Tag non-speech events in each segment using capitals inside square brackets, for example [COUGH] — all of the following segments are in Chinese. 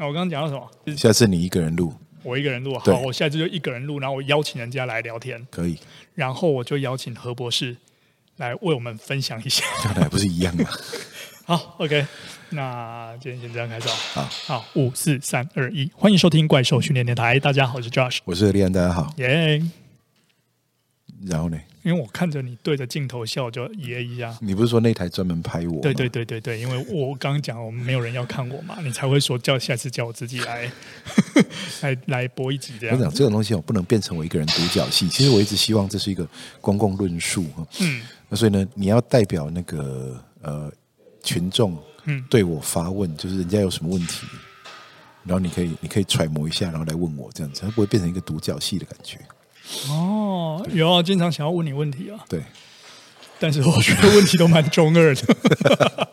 那我刚刚讲到什么？下次你一个人录，我一个人录。好，我下次就一个人录，然后我邀请人家来聊天。可以。然后我就邀请何博士来为我们分享一下。[LAUGHS] 这还不是一样吗？[LAUGHS] 好，OK。那今天先这样开始。好，好，五四三二一，欢迎收听怪兽训练电台。大家好，我是 Josh，我是李安，大家好。耶。然后呢？因为我看着你对着镜头笑，就耶一下。你不是说那台专门拍我？对对对对对，因为我刚刚讲我们没有人要看我嘛，你才会说叫下次叫我自己来 [LAUGHS] 来来播一集这样。我讲这种东西我不能变成我一个人独角戏。其实我一直希望这是一个公共论述。嗯。那所以呢，你要代表那个呃群众，嗯，对我发问，就是人家有什么问题，然后你可以你可以揣摩一下，然后来问我这样子，它不会变成一个独角戏的感觉。哦，有啊，经常想要问你问题啊。对，但是我觉得问题都蛮中二的。[LAUGHS]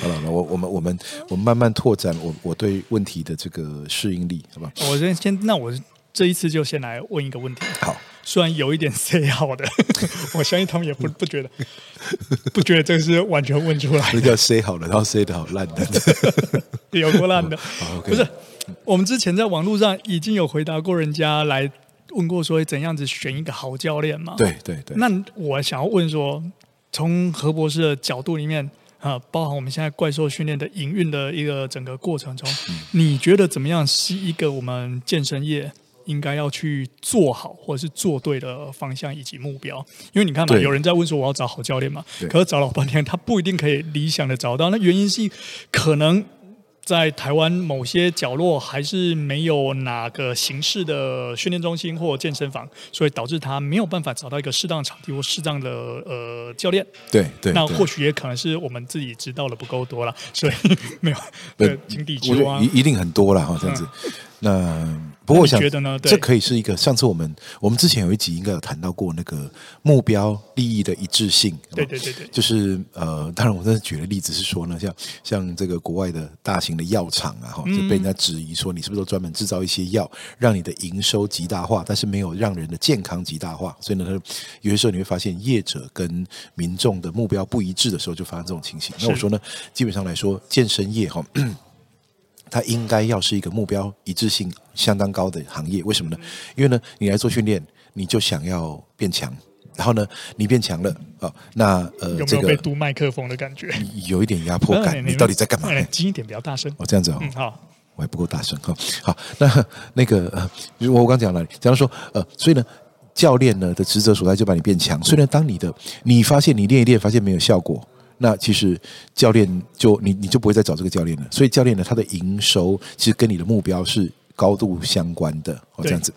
好了，我我们我们我们慢慢拓展我我对问题的这个适应力，好吧？我先先，那我这一次就先来问一个问题。好，虽然有一点 say 好的，[LAUGHS] 我相信他们也不不觉得，不觉得这个是完全问出来的。那叫 say 好了，然后 say 的好烂的，[LAUGHS] 有过烂的？好，okay，不是，我们之前在网络上已经有回答过人家来。问过说怎样子选一个好教练嘛？对对对。那我想要问说，从何博士的角度里面啊，包含我们现在怪兽训练的营运的一个整个过程中，嗯，你觉得怎么样是一个我们健身业应该要去做好或者是做对的方向以及目标？因为你看嘛，有人在问说我要找好教练嘛，可是找老半天他不一定可以理想的找到，那原因是可能。在台湾某些角落，还是没有哪个形式的训练中心或健身房，所以导致他没有办法找到一个适当的场地或适当的呃教练。对对，那或许也可能是我们自己知道的不够多了，所以没有 [LAUGHS] 对井底之蛙，一一定很多了哈，这样子。嗯那不过我想，觉得呢？这可以是一个上次我们我们之前有一集应该有谈到过那个目标利益的一致性。对对对对，就是呃，当然我真的举的例子是说呢，像像这个国外的大型的药厂啊，哈，就被人家质疑说你是不是都专门制造一些药，让你的营收极大化，但是没有让人的健康极大化。所以呢，有些时候你会发现业者跟民众的目标不一致的时候，就发生这种情形。那我说呢，基本上来说，健身业哈。它应该要是一个目标一致性相当高的行业，为什么呢？因为呢，你来做训练，你就想要变强，然后呢，你变强了啊，那呃，有没有被嘟麦克风的感觉？有一点压迫感。你到底在干嘛？近一点比较大声。哦，这样子哦。嗯，好，我还不够大声哈。好，那那个呃，我我刚讲了，假如说呃，所以呢，教练呢的职责所在就把你变强。所以呢，当你的你发现你练一练，发现没有效果。那其实教练就你你就不会再找这个教练了，所以教练呢，他的营收其实跟你的目标是高度相关的哦，这样子。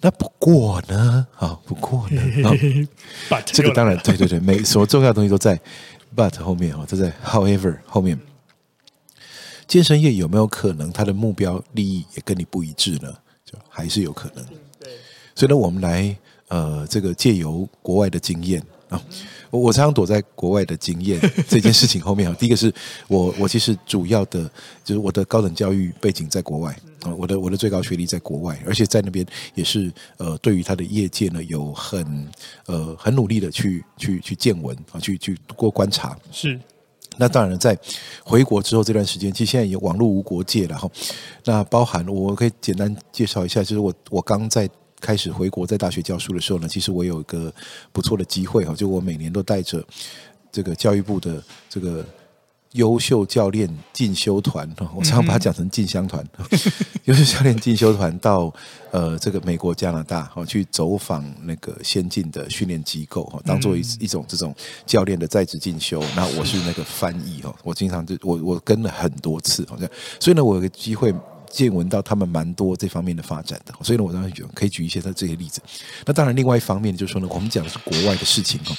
那不过呢，啊，不过呢，[LAUGHS] 啊，这个当然对对对，每什么重要的东西都在 but 后面哦，都在 however 后面。健身业有没有可能他的目标利益也跟你不一致呢？就还是有可能。对，所以呢，我们来呃，这个借由国外的经验啊。我常常躲在国外的经验这件事情后面啊。第一个是我，我其实主要的就是我的高等教育背景在国外啊，我的我的最高学历在国外，而且在那边也是呃，对于他的业界呢有很呃很努力的去去去见闻啊，去去过观察。是。那当然了，在回国之后这段时间，其实现在也网络无国界了哈。那包含我可以简单介绍一下，就是我我刚在。开始回国，在大学教书的时候呢，其实我有一个不错的机会哈，就我每年都带着这个教育部的这个优秀教练进修团，我常常把它讲成进香团，[LAUGHS] 优秀教练进修团到呃这个美国、加拿大哈，去走访那个先进的训练机构哈，当做一一种这种教练的在职进修。那我是那个翻译哈，我经常就我我跟了很多次好像，所以呢，我有个机会。见闻到他们蛮多这方面的发展的，所以呢，我当然觉得可以举一些他这些例子。那当然，另外一方面就是说呢，我们讲的是国外的事情哦，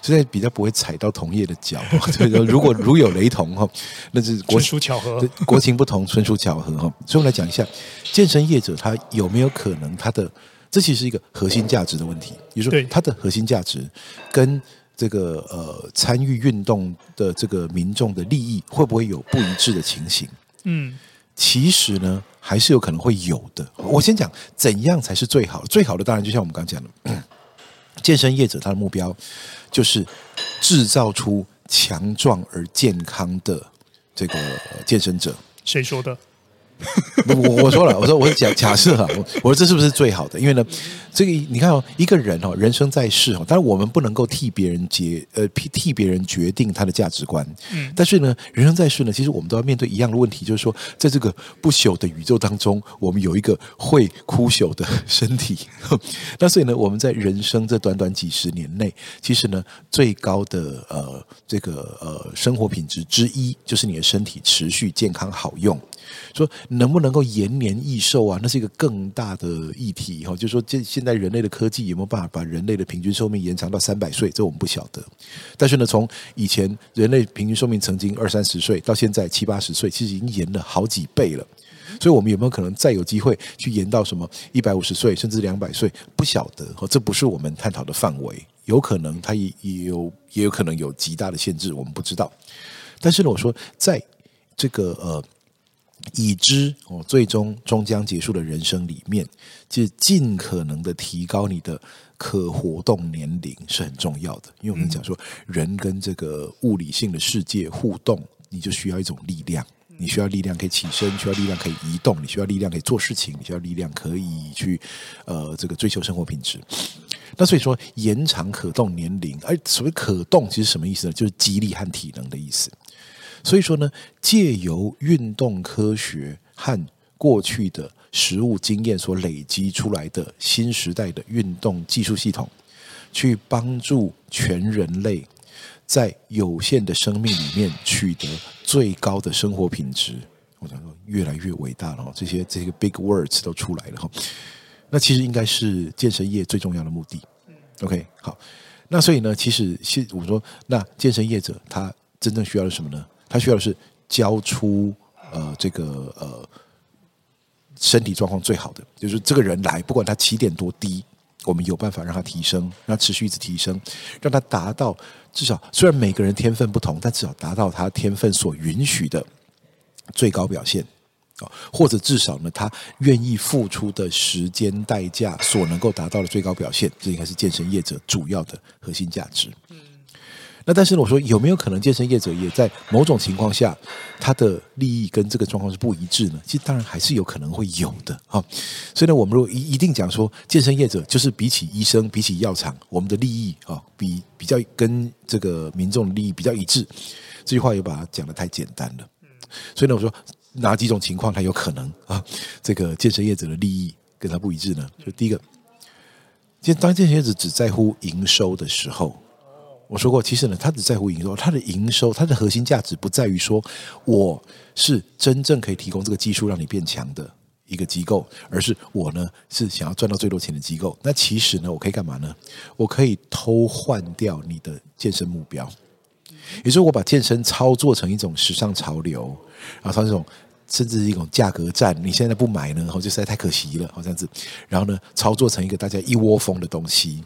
所以比较不会踩到同业的脚。所 [LAUGHS] 以说，如果如有雷同哈，那是国纯属巧合，国情不同，纯属巧合哈。所以我们来讲一下健身业者他有没有可能他的这其实是一个核心价值的问题，也就是说他的核心价值跟这个呃参与运动的这个民众的利益会不会有不一致的情形？嗯。其实呢，还是有可能会有的。我先讲怎样才是最好。最好的当然就像我们刚刚讲的，嗯，健身业者他的目标就是制造出强壮而健康的这个健身者。谁说的？[LAUGHS] 我我说了，我说我假假设哈，我我说这是不是最好的？因为呢，这个你看哦，一个人哦，人生在世哦，当然我们不能够替别人决呃替替别人决定他的价值观，嗯，但是呢，人生在世呢，其实我们都要面对一样的问题，就是说，在这个不朽的宇宙当中，我们有一个会枯朽的身体，[LAUGHS] 那所以呢，我们在人生这短短几十年内，其实呢，最高的呃这个呃生活品质之一，就是你的身体持续健康好用。说能不能够延年益寿啊？那是一个更大的议题哈。就是说，这现在人类的科技有没有办法把人类的平均寿命延长到三百岁？这我们不晓得。但是呢，从以前人类平均寿命曾经二三十岁，到现在七八十岁，其实已经延了好几倍了。所以，我们有没有可能再有机会去延到什么一百五十岁，甚至两百岁？不晓得哈，这不是我们探讨的范围。有可能它也也有也有可能有极大的限制，我们不知道。但是呢，我说在这个呃。已知哦，最终终将结束的人生里面，就尽可能的提高你的可活动年龄是很重要的。因为我们讲说，人跟这个物理性的世界互动，你就需要一种力量，你需要力量可以起身，需要力量可以移动，你需要力量可以做事情，你需要力量可以去呃这个追求生活品质。那所以说，延长可动年龄，而所谓可动，其实什么意思呢？就是肌力和体能的意思。所以说呢，借由运动科学和过去的实物经验所累积出来的新时代的运动技术系统，去帮助全人类在有限的生命里面取得最高的生活品质。我想说，越来越伟大了哈，这些这些 big words 都出来了哈。那其实应该是健身业最重要的目的。OK，好，那所以呢，其实现我说，那健身业者他真正需要的是什么呢？他需要的是交出呃这个呃身体状况最好的，就是这个人来，不管他起点多低，我们有办法让他提升，让他持续一直提升，让他达到至少虽然每个人天分不同，但至少达到他天分所允许的最高表现，或者至少呢，他愿意付出的时间代价所能够达到的最高表现，这应该是健身业者主要的核心价值。那但是呢，我说有没有可能健身业者也在某种情况下，他的利益跟这个状况是不一致呢？其实当然还是有可能会有的啊。所以呢，我们如果一一定讲说健身业者就是比起医生、比起药厂，我们的利益啊比比较跟这个民众的利益比较一致，这句话又把它讲得太简单了。所以呢，我说哪几种情况它有可能啊？这个健身业者的利益跟他不一致呢？就第一个，当健身业者只在乎营收的时候。我说过，其实呢，他只在乎营收，他的营收，他的核心价值不在于说我是真正可以提供这个技术让你变强的一个机构，而是我呢是想要赚到最多钱的机构。那其实呢，我可以干嘛呢？我可以偷换掉你的健身目标，也就是我把健身操作成一种时尚潮流，然后它这种甚至是一种价格战，你现在不买呢，然后就实在太可惜了，好这样子，然后呢，操作成一个大家一窝蜂的东西。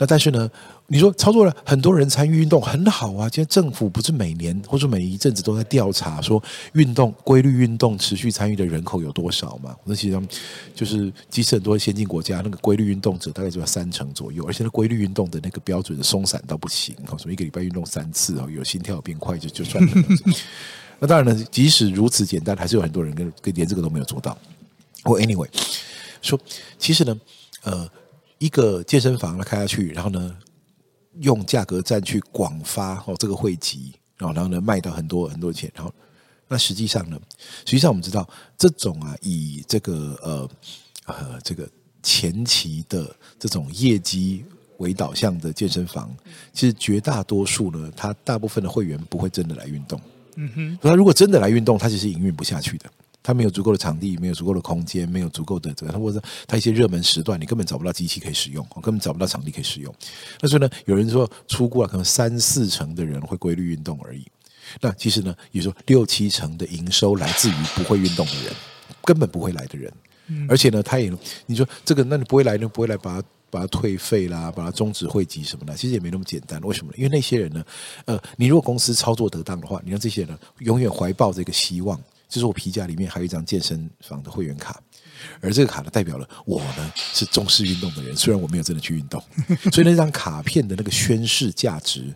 那但是呢，你说操作了很多人参与运动很好啊。今天政府不是每年或者每一阵子都在调查说运动规律运动持续参与的人口有多少嘛？那其实就是即使很多先进国家那个规律运动者大概就要三成左右，而且那规律运动的那个标准的松散到不行，哈，什么一个礼拜运动三次哦，有心跳变快就就算了。那当然呢，即使如此简单，还是有很多人跟跟连这个都没有做到。或 anyway 说，其实呢，呃。一个健身房呢开下去，然后呢，用价格战去广发哦这个会籍，然后然后呢卖到很多很多钱，然后那实际上呢，实际上我们知道这种啊以这个呃呃这个前期的这种业绩为导向的健身房，其实绝大多数呢，他大部分的会员不会真的来运动。嗯哼，他如果真的来运动，他其实营运不下去的。他没有足够的场地，没有足够的空间，没有足够的这个，或者他一些热门时段，你根本找不到机器可以使用，根本找不到场地可以使用。那所以呢，有人说出估啊，可能三四成的人会规律运动而已。那其实呢，也就是说六七成的营收来自于不会运动的人，根本不会来的人。而且呢，他也你说这个，那你不会来，你不会来把它把它退费啦，把它终止会籍什么的，其实也没那么简单。为什么呢？因为那些人呢，呃，你如果公司操作得当的话，你让这些人永远怀抱这个希望。就是我皮夹里面还有一张健身房的会员卡，而这个卡呢，代表了我呢是重视运动的人，虽然我没有真的去运动，[LAUGHS] 所以那张卡片的那个宣示价值，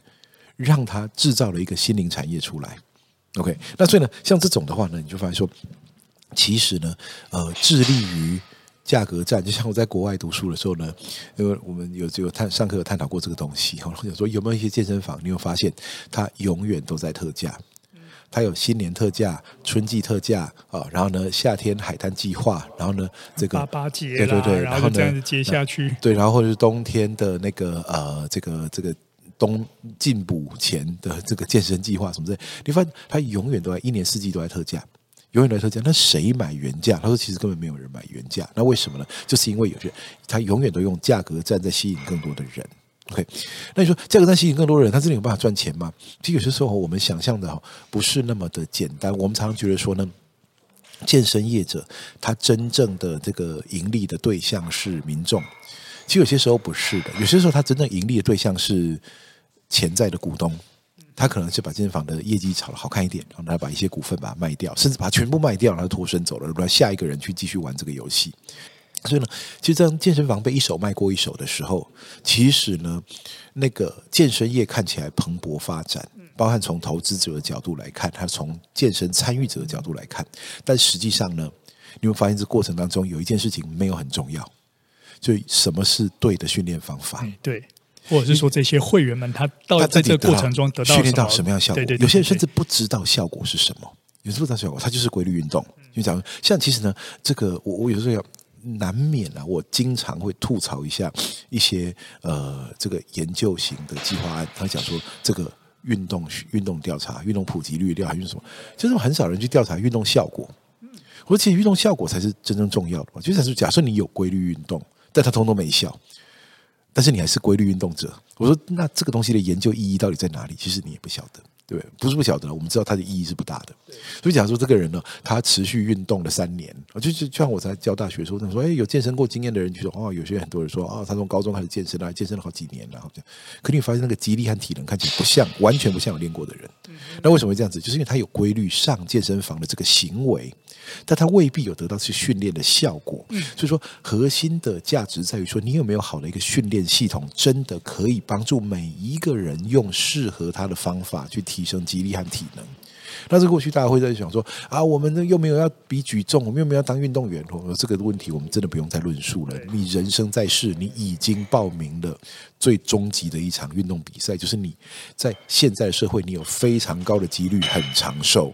让他制造了一个心灵产业出来。OK，那所以呢，像这种的话呢，你就发现说，其实呢，呃，致力于价格战，就像我在国外读书的时候呢，因为我们有有探上课有探讨过这个东西，然后说有没有一些健身房，你有发现它永远都在特价，它有新年特价、春季特价啊，然后呢，夏天海滩计划，然后呢，这个八八节，对对对，然后这样子接下去，对，然后或者是冬天的那个呃，这个这个冬进补前的这个健身计划什么之类，你发现它永远都在一年四季都在特价。永远在特价，那谁买原价？他说其实根本没有人买原价，那为什么呢？就是因为有些人他永远都用价格战在吸引更多的人。OK，那你说价格战吸引更多人，他真的有办法赚钱吗？其实有些时候我们想象的不是那么的简单。我们常常觉得说呢，健身业者他真正的这个盈利的对象是民众，其实有些时候不是的。有些时候他真正盈利的对象是潜在的股东。他可能是把健身房的业绩炒得好看一点，然后他把一些股份把它卖掉，甚至把它全部卖掉，然后脱身走了，让下一个人去继续玩这个游戏。所以呢，其实当健身房被一手卖过一手的时候，其实呢，那个健身业看起来蓬勃发展，包含从投资者的角度来看，还从健身参与者的角度来看，但实际上呢，你会发现这过程当中有一件事情没有很重要，就什么是对的训练方法？嗯、对。或者是说，这些会员们他到在这个过程中得到训练到什么样的效果？有些人甚至不知道效果是什么，有时候不知道效果，他就是规律运动。就讲像其实呢，这个我我有时候要难免啊，我经常会吐槽一下一些呃这个研究型的计划案，他讲说这个运动运动调查、运动普及率调查还是什么，就是很少人去调查运动效果。而且运动效果才是真正重要的。就是假设你有规律运动，但他通通没效。但是你还是规律运动者，我说那这个东西的研究意义到底在哪里？其实你也不晓得，对不对？不是不晓得，我们知道它的意义是不大的。所以假如说这个人呢，他持续运动了三年，就就就像我在教大学说，他说，哎，有健身过经验的人就说，哦，有些很多人说，哦，他从高中开始健身了，健身了好几年了，好像。可你发现那个肌力和体能看起来不像，完全不像有练过的人。那为什么会这样子？就是因为他有规律上健身房的这个行为。但他未必有得到去训练的效果，所以说核心的价值在于说，你有没有好的一个训练系统，真的可以帮助每一个人用适合他的方法去提升肌力和体能。那是过去大家会在想说啊，我们又没有要比举重，我们又没有要当运动员，我说这个问题我们真的不用再论述了。你人生在世，你已经报名了最终极的一场运动比赛，就是你在现在社会，你有非常高的几率很长寿。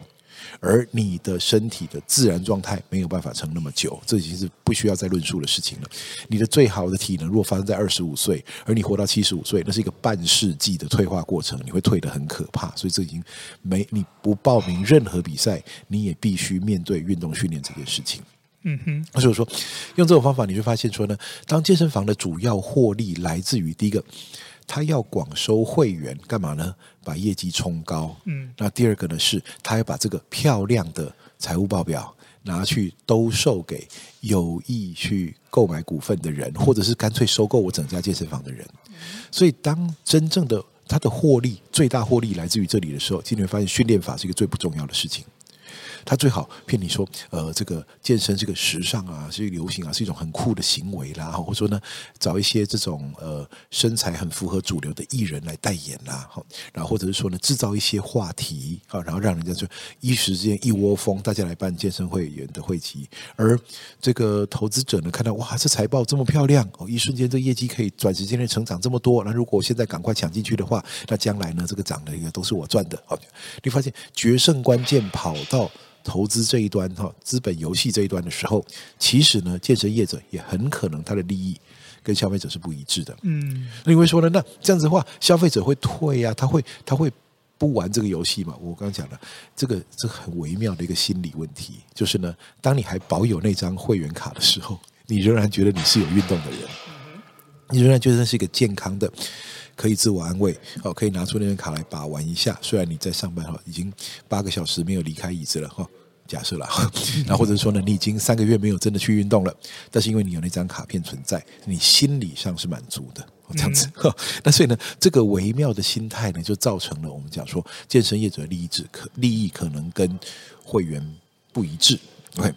而你的身体的自然状态没有办法撑那么久，这已经是不需要再论述的事情了。你的最好的体能，如果发生在二十五岁，而你活到七十五岁，那是一个半世纪的退化过程，你会退得很可怕。所以这已经没你不报名任何比赛，你也必须面对运动训练这件事情。嗯哼，所以说用这种方法，你会发现说呢，当健身房的主要获利来自于第一个。他要广收会员干嘛呢？把业绩冲高。嗯，那第二个呢是，他要把这个漂亮的财务报表拿去兜售给有意去购买股份的人，或者是干脆收购我整家健身房的人。所以，当真正的他的获利最大获利来自于这里的时候，今天会发现训练法是一个最不重要的事情。他最好骗你说，呃，这个健身这个时尚啊，是一个流行啊，是一种很酷的行为啦，或者说呢，找一些这种呃身材很符合主流的艺人来代言啦，好，然后或者是说呢，制造一些话题啊，然后让人家就一时之间一窝蜂，大家来办健身会员的会籍，而这个投资者呢，看到哇，这财报这么漂亮哦，一瞬间这业绩可以短时间内成长这么多，那如果现在赶快抢进去的话，那将来呢，这个涨的一个都是我赚的，好，你发现决胜关键跑到。投资这一端哈，资本游戏这一端的时候，其实呢，健身业者也很可能他的利益跟消费者是不一致的。嗯，那你会说呢？那这样子的话，消费者会退呀、啊？他会他会不玩这个游戏嘛？我刚刚讲了，这个这个很微妙的一个心理问题，就是呢，当你还保有那张会员卡的时候，你仍然觉得你是有运动的人，你仍然觉得那是一个健康的。可以自我安慰哦，可以拿出那张卡来把玩一下。虽然你在上班哈，已经八个小时没有离开椅子了哈，假设了，那或者说呢，你已经三个月没有真的去运动了，但是因为你有那张卡片存在，你心理上是满足的，这样子。那所以呢，这个微妙的心态呢，就造成了我们讲说，健身业者的利益只可利益可能跟会员不一致。OK。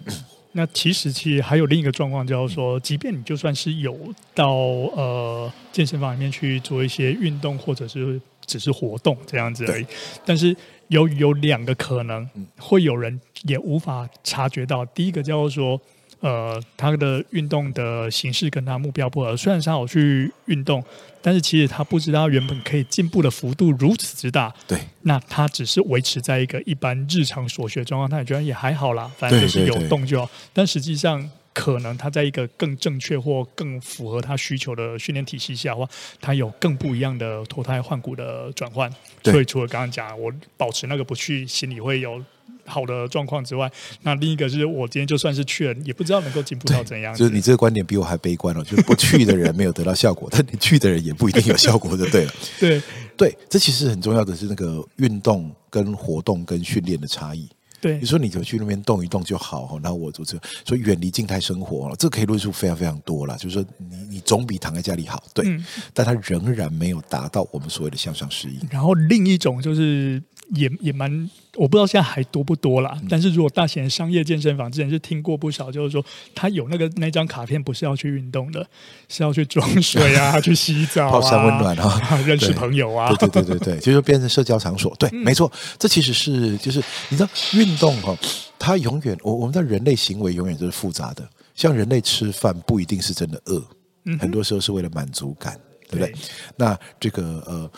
那其实其实还有另一个状况，就是说，即便你就算是有到呃健身房里面去做一些运动，或者是只是活动这样子而已。但是由于有两个可能，会有人也无法察觉到。第一个叫做说。呃，他的运动的形式跟他目标不合。虽然他有去运动，但是其实他不知道原本可以进步的幅度如此之大。对，那他只是维持在一个一般日常所学状况，他也觉得也还好啦，反正就是有动就好。对对对，但实际上，可能他在一个更正确或更符合他需求的训练体系下的话，他有更不一样的脱胎换骨的转换。所以除了刚刚讲，我保持那个不去，心里会有。好的状况之外，那另一个是我今天就算是去了，也不知道能够进步到怎样。就是你这个观点比我还悲观哦，就是不去的人没有得到效果，但你去的人也不一定有效果，就对了。[LAUGHS] 对对，这其实很重要的是那个运动跟活动跟训练的差异。对，你说你就去那边动一动就好，然后我就这所以远离静态生活，这可以论述非常非常多了。就是说你你总比躺在家里好，对，嗯、但他仍然没有达到我们所谓的向上适应。然后另一种就是。也也蛮，我不知道现在还多不多啦。但是如果大型商业健身房之前是听过不少，就是说他有那个那张卡片，不是要去运动的，是要去装水啊，[LAUGHS] 去洗澡啊，泡山温暖啊，[LAUGHS] 认识朋友啊，对对对对对，就是变成社交场所。对，没错，这其实是就是你知道运动哈，它永远我我们的人类行为永远都是复杂的。像人类吃饭不一定是真的饿，嗯很多时候是为了满足感，对不对？那这个呃。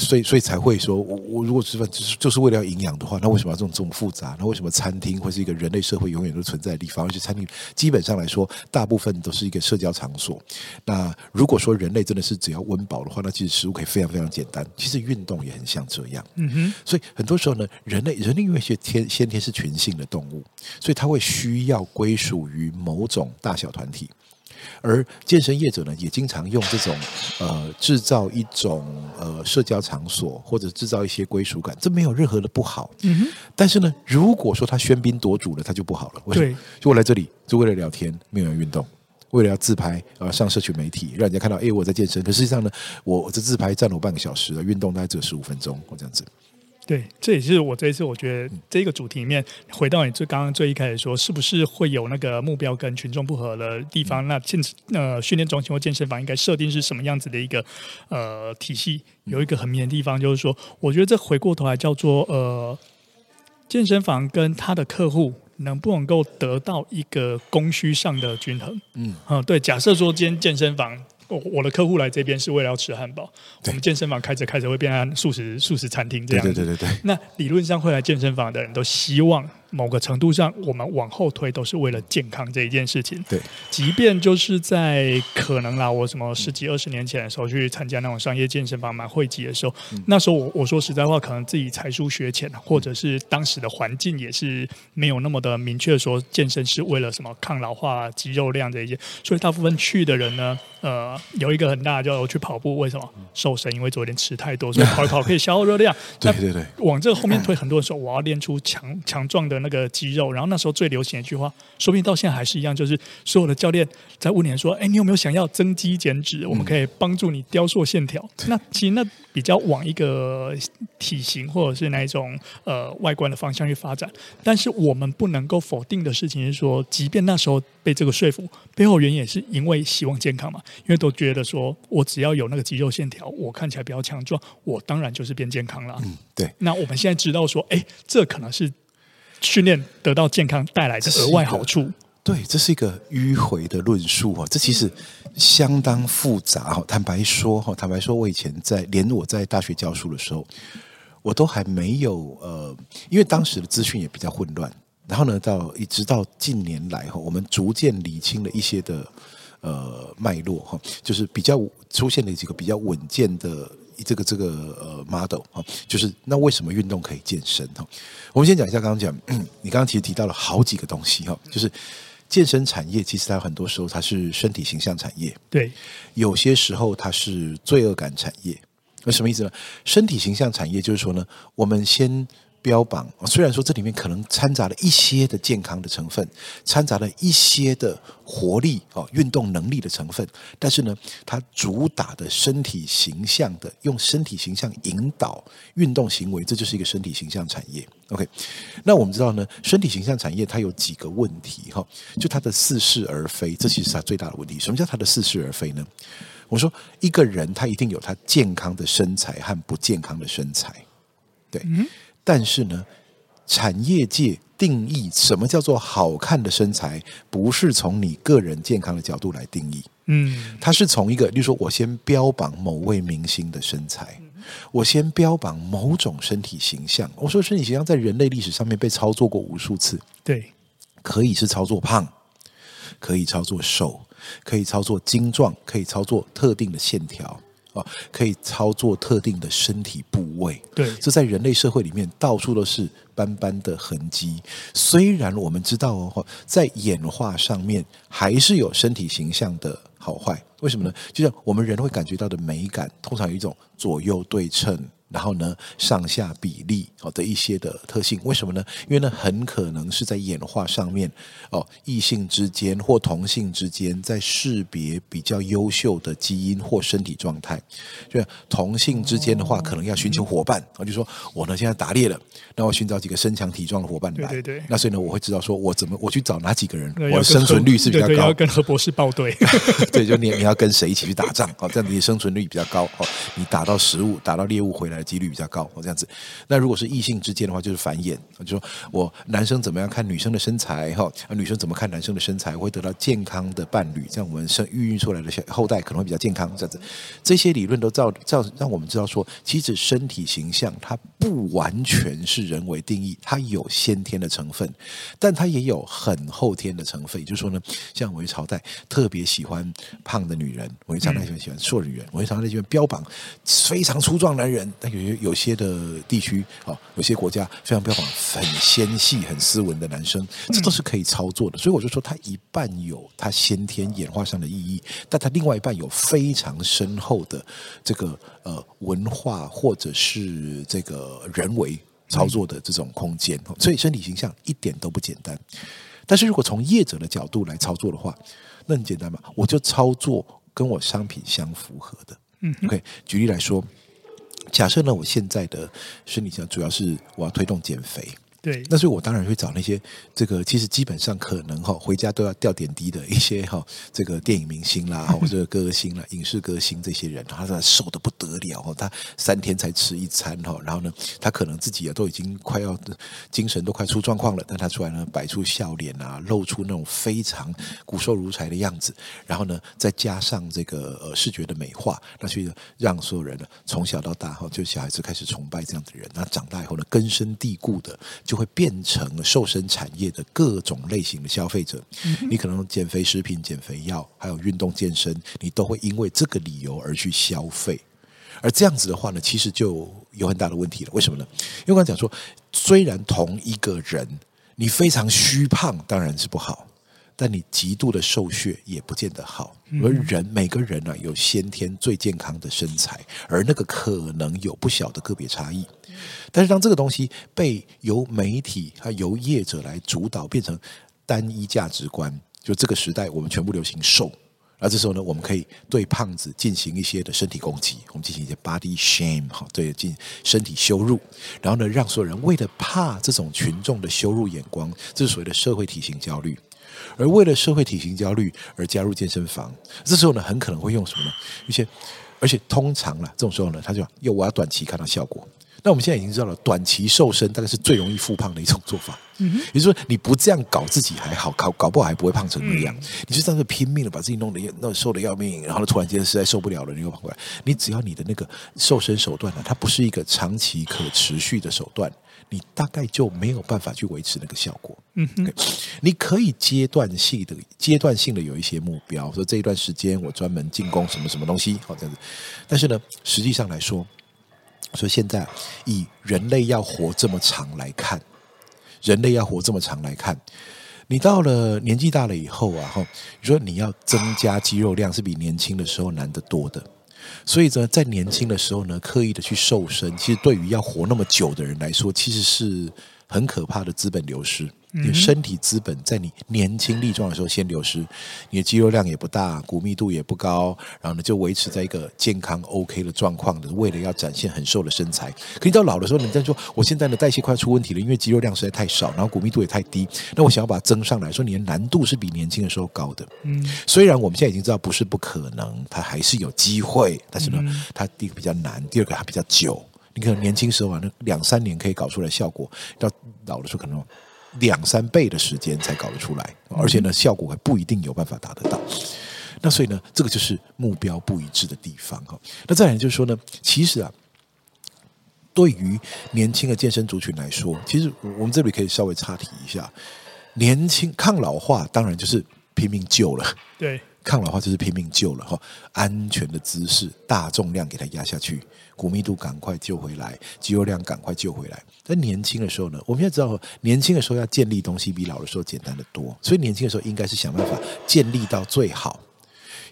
所以，所以才会说，我我如果吃饭就是就是为了要营养的话，那为什么要这种这么复杂？那为什么餐厅会是一个人类社会永远都存在的地方？而且餐厅基本上来说，大部分都是一个社交场所。那如果说人类真的是只要温饱的话，那其实食物可以非常非常简单。其实运动也很像这样。嗯哼。所以很多时候呢，人类人类因为是天先天是群性的动物，所以它会需要归属于某种大小团体。而健身业者呢，也经常用这种呃制造一种呃社交场所，或者制造一些归属感，这没有任何的不好。嗯哼。但是呢，如果说他喧宾夺主了，他就不好了。为什么？就我来这里就为了聊天，没有人运动，为了要自拍啊，上社群媒体，让人家看到，哎，我在健身。可实际上呢，我这自拍占了我半个小时了，运动大概只有十五分钟，我这样子。对，这也是我这一次我觉得这个主题里面，回到你最刚刚最一开始说，是不是会有那个目标跟群众不合的地方？那健呃训练中心或健身房应该设定是什么样子的一个呃体系？有一个很明显的地方，就是说，我觉得这回过头来叫做呃健身房跟他的客户能不能够得到一个供需上的均衡？嗯，啊，对，假设说今天健身房。我我的客户来这边是为了要吃汉堡，我们健身房开着开着会变成素食素食餐厅这样对对对对。那理论上会来健身房的人都希望。某个程度上，我们往后推都是为了健康这一件事情。对，即便就是在可能啦，我什么十几二十年前的时候去参加那种商业健身房买会籍的时候，嗯、那时候我我说实在话，可能自己才疏学浅，或者是当时的环境也是没有那么的明确说健身是为了什么抗老化、肌肉量这一些，所以大部分去的人呢，呃，有一个很大的叫我去跑步，为什么瘦身？因为昨天吃太多，所以跑一跑可以消耗热量。对 [LAUGHS] 对对，往这个后面推，很多人说我要练出强强壮的。那个肌肉，然后那时候最流行的一句话，说不定到现在还是一样，就是所有的教练在问你说：“哎，你有没有想要增肌减脂？我们可以帮助你雕塑线条。嗯”那其实那比较往一个体型或者是那一种呃外观的方向去发展。但是我们不能够否定的事情是说，即便那时候被这个说服，背后原因也是因为希望健康嘛，因为都觉得说我只要有那个肌肉线条，我看起来比较强壮，我当然就是变健康了。嗯，对。那我们现在知道说，哎，这可能是。训练得到健康带来的额外好处，对，这是一个迂回的论述哦，这其实相当复杂哈。坦白说哈，坦白说，我以前在连我在大学教书的时候，我都还没有呃，因为当时的资讯也比较混乱。然后呢，到一直到近年来哈，我们逐渐理清了一些的呃脉络哈，就是比较出现了几个比较稳健的。这个这个呃 model 哈，就是那为什么运动可以健身哈？我们先讲一下刚刚讲，[CLEARS THROAT] 你刚刚其实提到了好几个东西哈，就是健身产业其实它很多时候它是身体形象产业，对，有些时候它是罪恶感产业。那什么意思呢？身体形象产业就是说呢，我们先。标榜，虽然说这里面可能掺杂了一些的健康的成分，掺杂了一些的活力哦，运动能力的成分，但是呢，它主打的身体形象的，用身体形象引导运动行为，这就是一个身体形象产业。OK，那我们知道呢，身体形象产业它有几个问题哈，就它的似是而非，这其实是它最大的问题。什么叫它的似是而非呢？我说一个人他一定有他健康的身材和不健康的身材，对。嗯、但是呢，产业界定义什么叫做好看的身材，不是从你个人健康的角度来定义。嗯，它是从一个，例如说我先标榜某位明星的身材，我先标榜某种身体形象。我说身体形象在人类历史上面被操作过无数次，对，可以是操作胖，可以操作瘦。可以操作精壮，可以操作特定的线条，啊，可以操作特定的身体部位。对，这在人类社会里面到处都是斑斑的痕迹。虽然我们知道哦，在演化上面还是有身体形象的好坏。为什么呢？就像我们人会感觉到的美感，通常有一种左右对称。然后呢，上下比例哦的一些的特性，为什么呢？因为呢，很可能是在演化上面哦，异性之间或同性之间在识别比较优秀的基因或身体状态。就同性之间的话，可能要寻求伙伴。我就说我呢现在打猎了，那我寻找几个身强体壮的伙伴来。对对对。那所以呢，我会知道说我怎么我去找哪几个人，我的生存率是比较高。对，要跟何博士报对。[LAUGHS] 对，就你你要跟谁一起去打仗哦，这样子你生存率比较高哦。你打到食物，打到猎物回来。几率比较高，这样子。那如果是异性之间的话，就是繁衍。就说我男生怎么样看女生的身材，哈，女生怎么看男生的身材，会得到健康的伴侣，这样我们生孕育出来的后代可能会比较健康。这样子，这些理论都造造让我们知道说，其实身体形象它不完全是人为定义，它有先天的成分，但它也有很后天的成分。也就是说呢，像我们朝代特别喜欢胖的女人，我们朝代喜欢喜欢瘦女人，我们朝代喜欢标榜非常粗壮男人，但有有些的地区啊，有些国家非常标榜很纤细、很斯文的男生，这都是可以操作的。所以我就说，它一半有它先天演化上的意义，但它另外一半有非常深厚的这个呃文化或者是这个人为操作的这种空间。所以身体形象一点都不简单。但是如果从业者的角度来操作的话，那很简单嘛，我就操作跟我商品相符合的。嗯，OK，举例来说。假设呢，我现在的生理上主要是我要推动减肥。对，那所以我当然会找那些这个其实基本上可能哈回家都要掉点滴的一些哈这个电影明星啦，或者 [LAUGHS] 歌星啦、影视歌星这些人，他说瘦得不得了哈，他三天才吃一餐哈，然后呢，他可能自己也都已经快要精神都快出状况了，但他出来呢摆出笑脸啊，露出那种非常骨瘦如柴的样子，然后呢再加上这个呃视觉的美化，那所以让所有人呢从小到大哈就小孩子开始崇拜这样的人，那长大以后呢根深蒂固的。就会变成瘦身产业的各种类型的消费者。你可能减肥食品、减肥药，还有运动健身，你都会因为这个理由而去消费。而这样子的话呢，其实就有很大的问题了。为什么呢？因为我刚才讲说，虽然同一个人，你非常虚胖当然是不好。但你极度的瘦削也不见得好，而人每个人呢、啊、有先天最健康的身材，而那个可能有不小的个别差异。但是当这个东西被由媒体和由业者来主导，变成单一价值观，就这个时代我们全部流行瘦，而这时候呢，我们可以对胖子进行一些的身体攻击，我们进行一些 body shame 哈，对，进身体羞辱，然后呢，让所有人为了怕这种群众的羞辱眼光，这是所谓的社会体型焦虑。而为了社会体型焦虑而加入健身房，这时候呢，很可能会用什么呢？一些，而且通常啦，这种时候呢，他就要我要短期看到效果。那我们现在已经知道了，短期瘦身大概是最容易复胖的一种做法。嗯哼，也就是说，你不这样搞自己还好，搞搞不好还不会胖成那样。你就这样子拼命的把自己弄得那瘦的要命，然后呢，突然间实在受不了了，你又跑过来。你只要你的那个瘦身手段呢，它不是一个长期可持续的手段。你大概就没有办法去维持那个效果。嗯哼你可以阶段性的、阶段性的有一些目标，说这一段时间我专门进攻什么什么东西，好这样子。但是呢，实际上来说，说现在以人类要活这么长来看，人类要活这么长来看，你到了年纪大了以后啊，哈，你说你要增加肌肉量是比年轻的时候难得多的。所以呢，在年轻的时候呢，刻意的去瘦身，其实对于要活那么久的人来说，其实是很可怕的资本流失。你的身体资本在你年轻力壮的时候先流失，你的肌肉量也不大，骨密度也不高，然后呢就维持在一个健康 OK 的状况的，为了要展现很瘦的身材。可你到老的时候，你再说我现在的代谢快出问题了，因为肌肉量实在太少，然后骨密度也太低，那我想要把它增上来，说你的难度是比年轻的时候高的。嗯，虽然我们现在已经知道不是不可能，它还是有机会，但是呢，它第一个比较难，第二个它比较久。你可能年轻时候啊，那两三年可以搞出来效果，到老的时候可能。两三倍的时间才搞得出来，而且呢，效果还不一定有办法达得到。那所以呢，这个就是目标不一致的地方哈。那再来就是说呢，其实啊，对于年轻的健身族群来说，其实我们这里可以稍微插题一下，年轻抗老化当然就是拼命救了。对。抗老化就是拼命救了哈，安全的姿势，大重量给它压下去，骨密度赶快救回来，肌肉量赶快救回来。在年轻的时候呢，我们要知道，年轻的时候要建立东西比老的时候简单得多，所以年轻的时候应该是想办法建立到最好。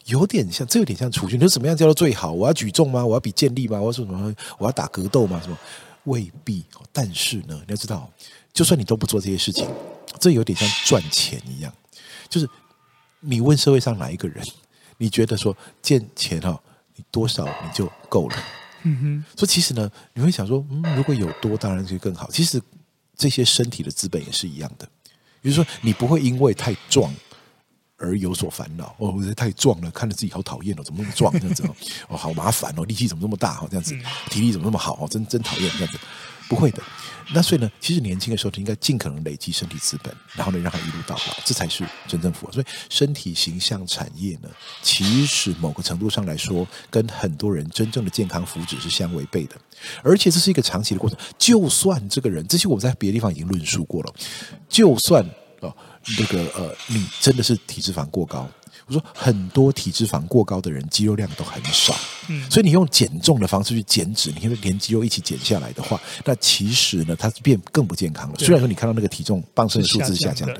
有点像，这有点像储蓄。你说怎么样叫做最好？我要举重吗？我要比健力吗？我要说什么？我要打格斗吗？什么？未必。但是呢，你要知道，就算你都不做这些事情，这有点像赚钱一样，就是。你问社会上哪一个人，你觉得说见钱哈，你多少你就够了？嗯哼。所以其实呢，你会想说，嗯，如果有多，当然就更好。其实这些身体的资本也是一样的。比如说，你不会因为太壮而有所烦恼。哦，我觉得太壮了，看着自己好讨厌哦，怎么那么壮这样子哦？哦，好麻烦哦，力气怎么这么大哦？这样子，体力怎么那么好哦？真真讨厌这样子。不会的，那所以呢，其实年轻的时候，就应该尽可能累积身体资本，然后呢，让它一路到老，这才是真正符合。所以，身体形象产业呢，其实某个程度上来说，跟很多人真正的健康福祉是相违背的，而且这是一个长期的过程。就算这个人，这些我在别的地方已经论述过了，就算哦，那个呃，你真的是体脂肪过高。我说很多体脂肪过高的人肌肉量都很少，嗯，所以你用减重的方式去减脂，你看连肌肉一起减下来的话，那其实呢，它变更不健康了。虽然说你看到那个体重磅秤的数字下降的，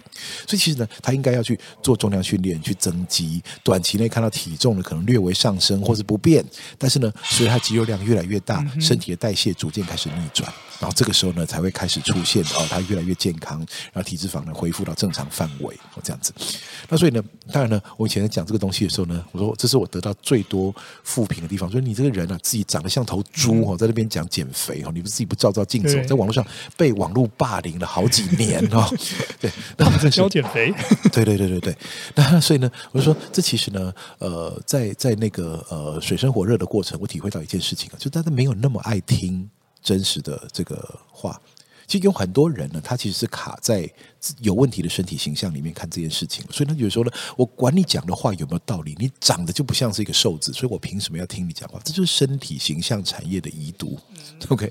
所以其实呢，他应该要去做重量训练，去增肌。短期内看到体重呢可能略微上升或是不变，但是呢，随着他肌肉量越来越大，身体的代谢逐渐开始逆转，然后这个时候呢才会开始出现哦，他越来越健康，然后体脂肪呢恢复到正常范围哦，这样子。那所以呢，当然呢，我以前。在讲这个东西的时候呢，我说这是我得到最多负评的地方。说你这个人啊，自己长得像头猪哦，在那边讲减肥哦，你不自己不照照镜子，在网络上被网络霸凌了好几年哦。[LAUGHS] [LAUGHS] 对，那在教减肥。对对对对对。那所以呢，我就说这其实呢，呃，在在那个呃水深火热的过程，我体会到一件事情啊，就大家没有那么爱听真实的这个话。其实有很多人呢，他其实是卡在有问题的身体形象里面看这件事情，所以他有时候呢，我管你讲的话有没有道理，你长得就不像是一个瘦子，所以我凭什么要听你讲话？这就是身体形象产业的遗毒。OK，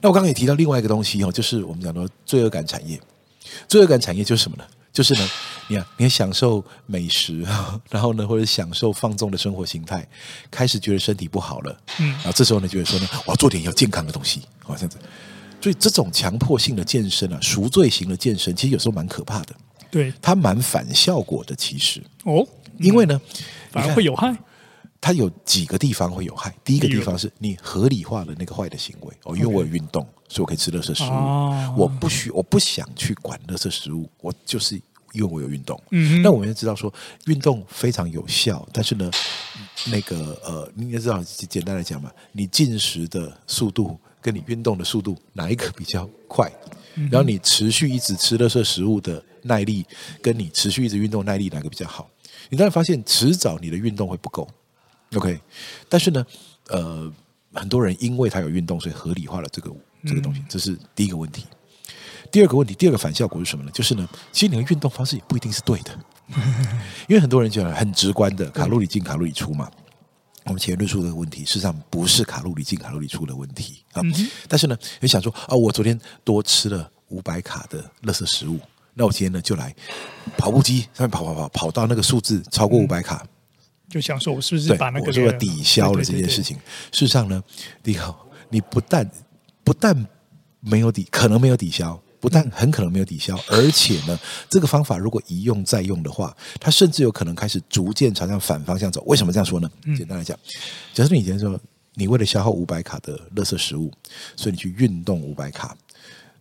那我刚刚也提到另外一个东西哦，就是我们讲的罪恶感产业。罪恶感产业就是什么呢？就是呢，你看，你享受美食，然后呢，或者享受放纵的生活形态，开始觉得身体不好了，嗯，然后这时候呢，就会说呢，我要做点要健康的东西，好，这样子。所以这种强迫性的健身啊，赎罪型的健身，其实有时候蛮可怕的。对，它蛮反效果的。其实哦，因为呢，反而会有害。它有几个地方会有害。第一个地方是你合理化了那个坏的行为哦，因为我有运动，所以我可以吃垃圾食物。哦、我不需，我不想去管垃圾食物，我就是因为我有运动。嗯，那我们要知道说，运动非常有效，但是呢，那个呃，你也知道，简单来讲嘛，你进食的速度。跟你运动的速度哪一个比较快？然后你持续一直吃垃圾食物的耐力，跟你持续一直运动耐力哪个比较好？你当然发现迟早你的运动会不够，OK？但是呢，呃，很多人因为他有运动，所以合理化了这个这个东西，这是第一个问题。第二个问题，第二个反效果是什么呢？就是呢，其实你的运动方式也不一定是对的，[LAUGHS] 因为很多人讲很直观的卡路里进卡路里出嘛。我们前面论述的问题，事实上不是卡路里进卡路里出的问题啊。但是呢，你想说啊，我昨天多吃了五百卡的垃圾食物，那我今天呢就来跑步机上面跑跑跑，跑到那个数字超过五百卡，就想说我是不是把那个我是不是抵消了这件事情？事实上呢，你好，你不但不但没有抵，可能没有抵消。不但很可能没有抵消，而且呢，这个方法如果一用再用的话，它甚至有可能开始逐渐朝向反方向走。为什么这样说呢？简单来讲，假设你以前说你为了消耗五百卡的垃圾食物，所以你去运动五百卡，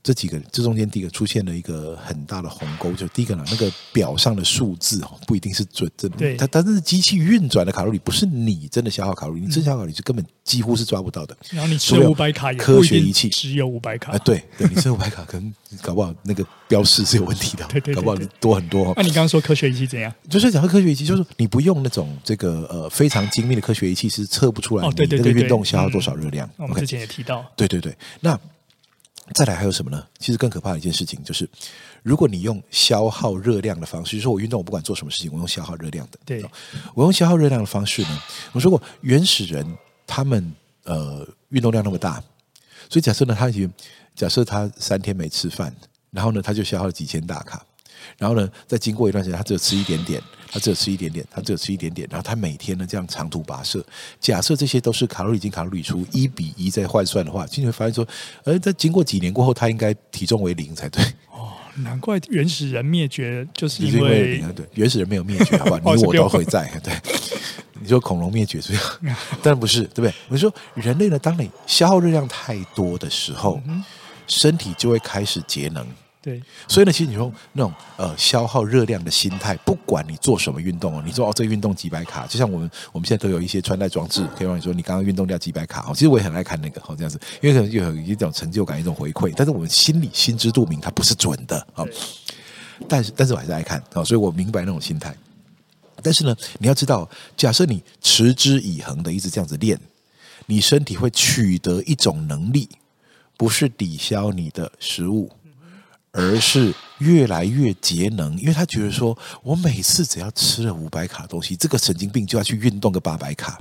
这几个这中间第一个出现了一个很大的鸿沟，就第一个呢，那个表上的数字哦，不一定是准的。对，它它这是机器运转的卡路里，不是你真的消耗卡路里，你真消耗卡路里是根本几乎是抓不到的。然后你吃五百卡，科学仪器只有五百卡。啊，对对，你吃五百卡，可能搞不好那个标示是有问题的，[LAUGHS] 对对，搞不好多很多。那你刚刚说科学仪器怎样？就是讲科学仪器，就是你不用那种这个呃非常精密的科学仪器，是测不出来你这个运动消耗多少热量。我们之前也提到，对对对，那。再来还有什么呢？其实更可怕的一件事情就是，如果你用消耗热量的方式，就是说我运动，我不管做什么事情，我用消耗热量的。对，我用消耗热量的方式呢，我说过，原始人他们呃运动量那么大，所以假设呢，他已经假设他三天没吃饭，然后呢，他就消耗了几千大卡。然后呢，再经过一段时间，他只有吃一点点，他只有吃一点点，他只有吃一点点。然后他每天呢这样长途跋涉，假设这些都是卡路里进卡路里出一比一在换算的话，你会发现说，呃，在经过几年过后，他应该体重为零才对。哦，难怪原始人灭绝就是因为，对，原始人没有灭绝，好吧？[LAUGHS] 你我都会在。对，你说恐龙灭绝所以，[LAUGHS] 当然不是，对不对？我说人类呢，当你消耗热量太多的时候，嗯、身体就会开始节能。对，所以呢，其实你说那种呃消耗热量的心态，不管你做什么运动哦，你说哦这运动几百卡，就像我们我们现在都有一些穿戴装置，可以让你说你刚刚运动掉几百卡哦。其实我也很爱看那个哦这样子，因为可能又有一种成就感，一种回馈。但是我们心里心知肚明，它不是准的啊。但是但是我还是爱看啊，所以我明白那种心态。但是呢，你要知道，假设你持之以恒的一直这样子练，你身体会取得一种能力，不是抵消你的食物。而是越来越节能，因为他觉得说，我每次只要吃了五百卡的东西，这个神经病就要去运动个八百卡。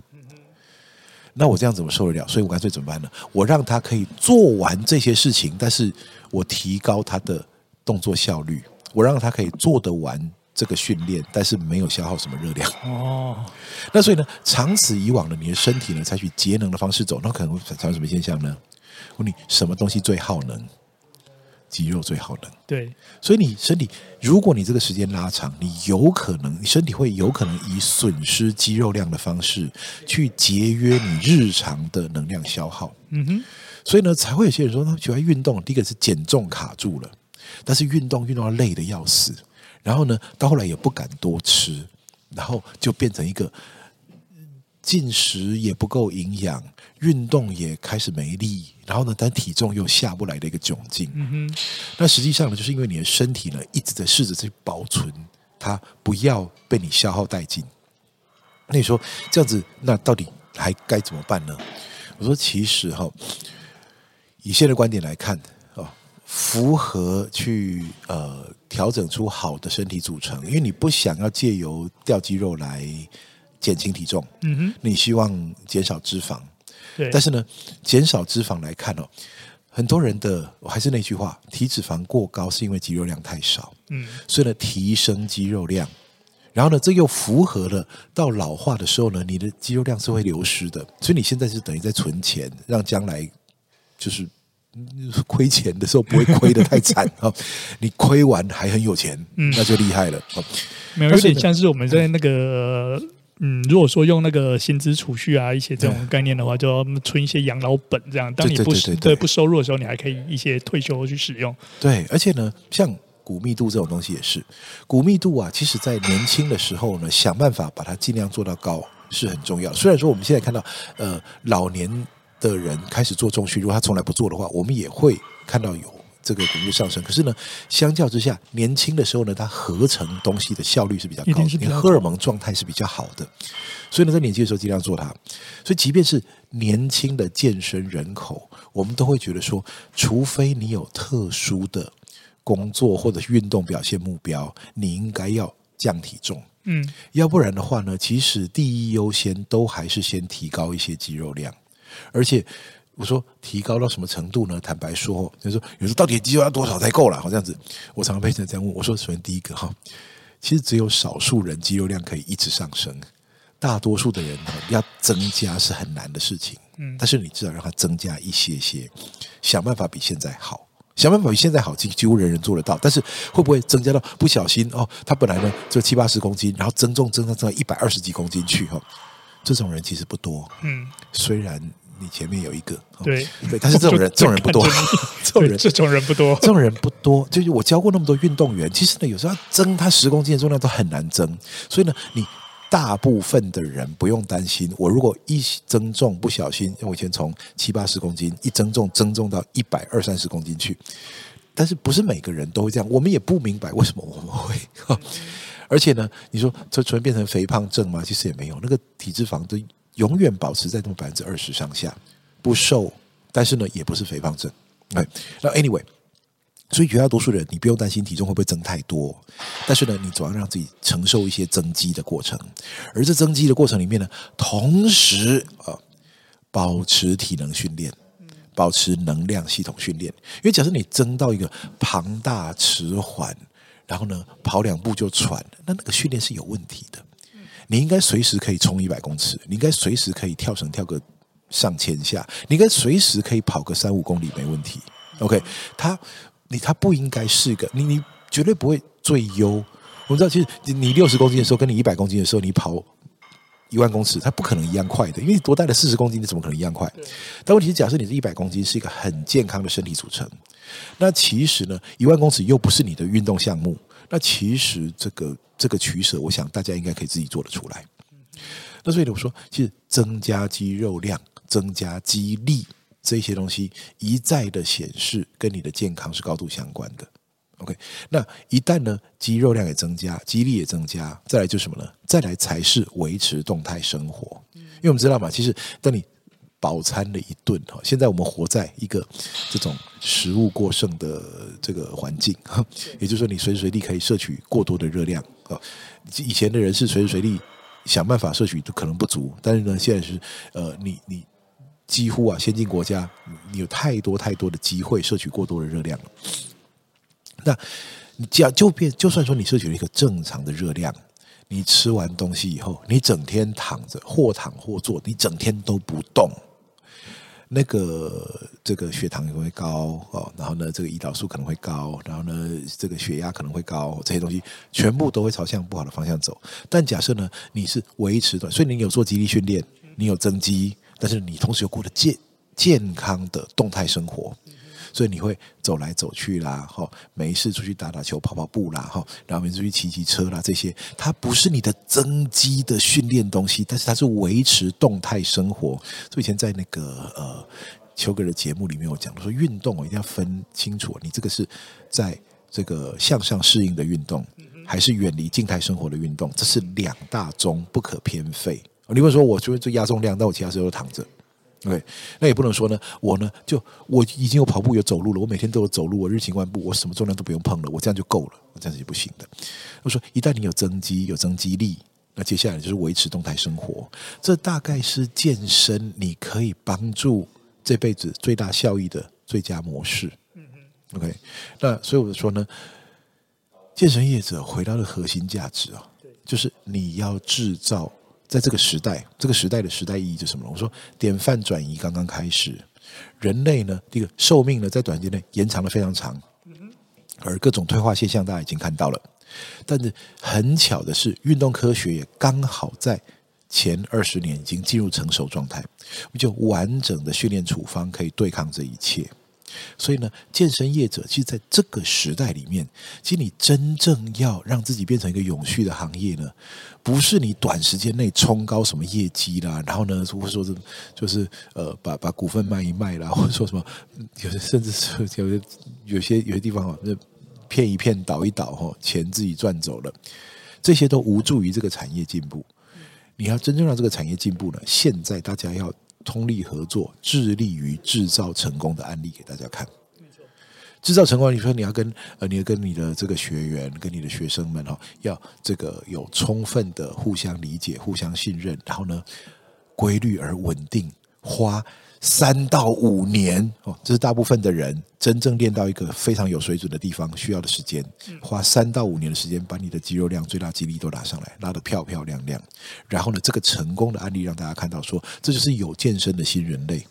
那我这样怎么受得了？所以我干脆怎么办呢？我让他可以做完这些事情，但是我提高他的动作效率，我让他可以做得完这个训练，但是没有消耗什么热量。哦，那所以呢，长此以往呢，你的身体呢采取节能的方式走，那可能会产生什么现象呢？问你什么东西最耗能？肌肉最好能，对，所以你身体，如果你这个时间拉长，你有可能，你身体会有可能以损失肌肉量的方式去节约你日常的能量消耗。嗯哼，所以呢，才会有些人说他喜欢运动，第一个是减重卡住了，但是运动运动到累的要死，然后呢，到后来也不敢多吃，然后就变成一个进食也不够营养。运动也开始没力，然后呢，但体重又下不来的一个窘境。嗯哼，那实际上呢，就是因为你的身体呢一直在试着去保存它，不要被你消耗殆尽。那你说这样子，那到底还该怎么办呢？我说，其实哈，以现在的观点来看哦，符合去呃调整出好的身体组成，因为你不想要借由掉肌肉来减轻体重。嗯哼，你希望减少脂肪。但是呢，减少脂肪来看哦，很多人的我还是那句话，体脂肪过高是因为肌肉量太少。嗯，所以呢，提升肌肉量，然后呢，这又符合了到老化的时候呢，你的肌肉量是会流失的。所以你现在是等于在存钱，让将来就是亏钱的时候不会亏的太惨啊。[LAUGHS] 你亏完还很有钱，那就厉害了。没有，有点像是我们在那个。嗯，如果说用那个薪资储蓄啊，一些这种概念的话，就要存一些养老本，这样当你不对，不收入的时候，你还可以一些退休去使用。对，而且呢，像骨密度这种东西也是，骨密度啊，其实在年轻的时候呢，想办法把它尽量做到高是很重要。虽然说我们现在看到，呃，老年的人开始做重训，如果他从来不做的话，我们也会看到有。这个骨密上升，可是呢，相较之下，年轻的时候呢，它合成东西的效率是比较高的，你荷尔蒙状态是比较好的，所以呢，在年轻的时候尽量做它。所以，即便是年轻的健身人口，我们都会觉得说，除非你有特殊的工作或者运动表现目标，你应该要降体重。嗯，要不然的话呢，其实第一优先都还是先提高一些肌肉量，而且。我说提高到什么程度呢？坦白说，就是说，有时候到底肌肉要多少才够了？好，这样子，我常常被人这样问。我说，首先第一个哈，其实只有少数人肌肉量可以一直上升，大多数的人要增加是很难的事情。嗯，但是你至少让它增加一些些，想办法比现在好，想办法比现在好，几几乎人人做得到。但是会不会增加到不小心哦？他本来呢就七八十公斤，然后增重增到增到一百二十几公斤去哈？这种人其实不多。嗯，虽然。你前面有一个，对对，但是这种人 [LAUGHS] 这种人不多，这种人这种人不多，这种人不多。就是我教过那么多运动员，其实呢，有时候要增他十公斤的重量都很难增，所以呢，你大部分的人不用担心。我如果一增重不小心，我以前从七八十公斤一增重增重到一百二三十公斤去，但是不是每个人都会这样，我们也不明白为什么我们会。而且呢，你说这突然变成肥胖症吗？其实也没有，那个体脂肪都永远保持在那么百分之二十上下，不瘦，但是呢，也不是肥胖症。哎，那 anyway，所以绝大多数人你不用担心体重会不会增太多，但是呢，你总要让自己承受一些增肌的过程，而这增肌的过程里面呢，同时啊，保持体能训练，保持能量系统训练，因为假设你增到一个庞大迟缓。然后呢，跑两步就喘，那那个训练是有问题的。你应该随时可以冲一百公尺，你应该随时可以跳绳跳个上千下，你应该随时可以跑个三五公里没问题。OK，他你他不应该是个你你绝对不会最优。我们知道，其实你六十公斤的时候，跟你一百公斤的时候，你跑一万公尺，它不可能一样快的，因为你多带了四十公斤，你怎么可能一样快？但问题是，假设你是一百公斤是一个很健康的身体组成。那其实呢，一万公尺又不是你的运动项目。那其实这个这个取舍，我想大家应该可以自己做得出来。那所以我说，其实增加肌肉量、增加肌力这些东西，一再的显示跟你的健康是高度相关的。OK，那一旦呢，肌肉量也增加，肌力也增加，再来就什么呢？再来才是维持动态生活。因为我们知道嘛，其实当你饱餐了一顿哈，现在我们活在一个这种食物过剩的这个环境，也就是说，你随时随地可以摄取过多的热量啊。以前的人是随时随地想办法摄取都可能不足，但是呢，现在是呃，你你几乎啊，先进国家你有太多太多的机会摄取过多的热量了。那你讲就变，就算说你摄取了一个正常的热量。你吃完东西以后，你整天躺着，或躺或坐，你整天都不动。那个这个血糖也会高哦，然后呢，这个胰岛素可能会高，然后呢，这个血压可能会高，这些东西全部都会朝向不好的方向走。但假设呢，你是维持的，所以你有做肌力训练，你有增肌，但是你同时又过得健健康的动态生活。所以你会走来走去啦，哈，没事出去打打球、跑跑步啦，哈，然后没事出去骑骑车啦，这些它不是你的增肌的训练东西，但是它是维持动态生活。所以以前在那个呃邱哥的节目里面，我讲说运动我一定要分清楚，你这个是在这个向上适应的运动，还是远离静态生活的运动，这是两大宗不可偏废。你会说我就会做压重量，但我其他时候都躺着。对，那也不能说呢。我呢，就我已经有跑步有走路了，我每天都有走路，我日行万步，我什么重量都不用碰了，我这样就够了。我这样子是不行的。我说，一旦你有增肌、有增肌力，那接下来就是维持动态生活。这大概是健身你可以帮助这辈子最大效益的最佳模式。嗯嗯。OK，那所以我就说呢，健身业者回到了核心价值啊，就是你要制造。在这个时代，这个时代的时代意义是什么？我说，典范转移刚刚开始，人类呢，这个寿命呢，在短时间内延长的非常长，而各种退化现象大家已经看到了。但是很巧的是，运动科学也刚好在前二十年已经进入成熟状态，我们就完整的训练处方可以对抗这一切。所以呢，健身业者其实在这个时代里面，其实你真正要让自己变成一个永续的行业呢，不是你短时间内冲高什么业绩啦，然后呢，或者说是就是呃，把把股份卖一卖啦，[LAUGHS] 或者说什么，有些甚至是有些有些有些地方啊，那骗一骗倒一倒哈，钱自己赚走了，这些都无助于这个产业进步。你要真正让这个产业进步呢，现在大家要。通力合作，致力于制造成功的案例给大家看。制造成功，你说你要跟呃，你要跟你的这个学员、跟你的学生们哈，要这个有充分的互相理解、互相信任，然后呢，规律而稳定，花。三到五年哦，这是大部分的人真正练到一个非常有水准的地方需要的时间。花三到五年的时间，把你的肌肉量、最大肌力都拉上来，拉得漂漂亮亮。然后呢，这个成功的案例让大家看到，说这就是有健身的新人类，